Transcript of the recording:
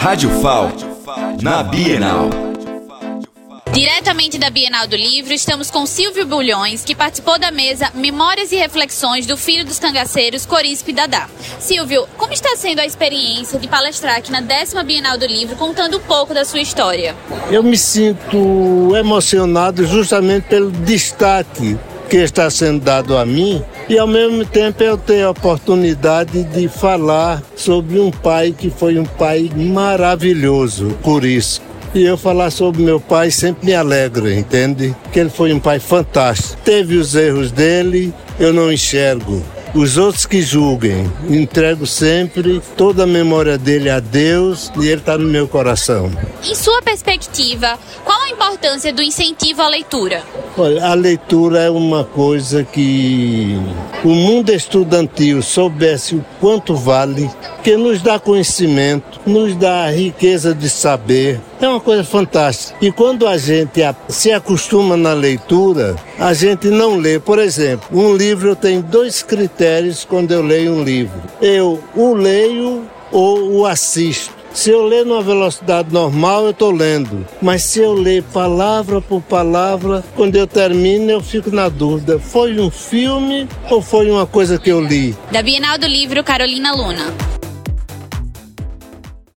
Rádio FAL, na Bienal. Diretamente da Bienal do Livro, estamos com Silvio Bulhões, que participou da mesa Memórias e Reflexões do Filho dos Cangaceiros, Corispe Dadá. Silvio, como está sendo a experiência de palestrar aqui na décima Bienal do Livro, contando um pouco da sua história? Eu me sinto emocionado justamente pelo destaque que está sendo dado a mim e ao mesmo tempo eu tenho a oportunidade de falar sobre um pai que foi um pai maravilhoso por isso. E eu falar sobre meu pai sempre me alegra, entende? Que ele foi um pai fantástico. Teve os erros dele, eu não enxergo. Os outros que julguem, entrego sempre toda a memória dele a Deus e ele está no meu coração. Em sua perspectiva, qual a importância do incentivo à leitura? Olha, a leitura é uma coisa que o mundo estudantil soubesse o quanto vale, que nos dá conhecimento, nos dá riqueza de saber. É uma coisa fantástica. E quando a gente se acostuma na leitura, a gente não lê. Por exemplo, um livro eu tenho dois critérios quando eu leio um livro. Eu o leio ou o assisto. Se eu ler numa velocidade normal, eu estou lendo. Mas se eu ler palavra por palavra, quando eu termino, eu fico na dúvida: foi um filme ou foi uma coisa que eu li? Da Bienal do Livro, Carolina Luna.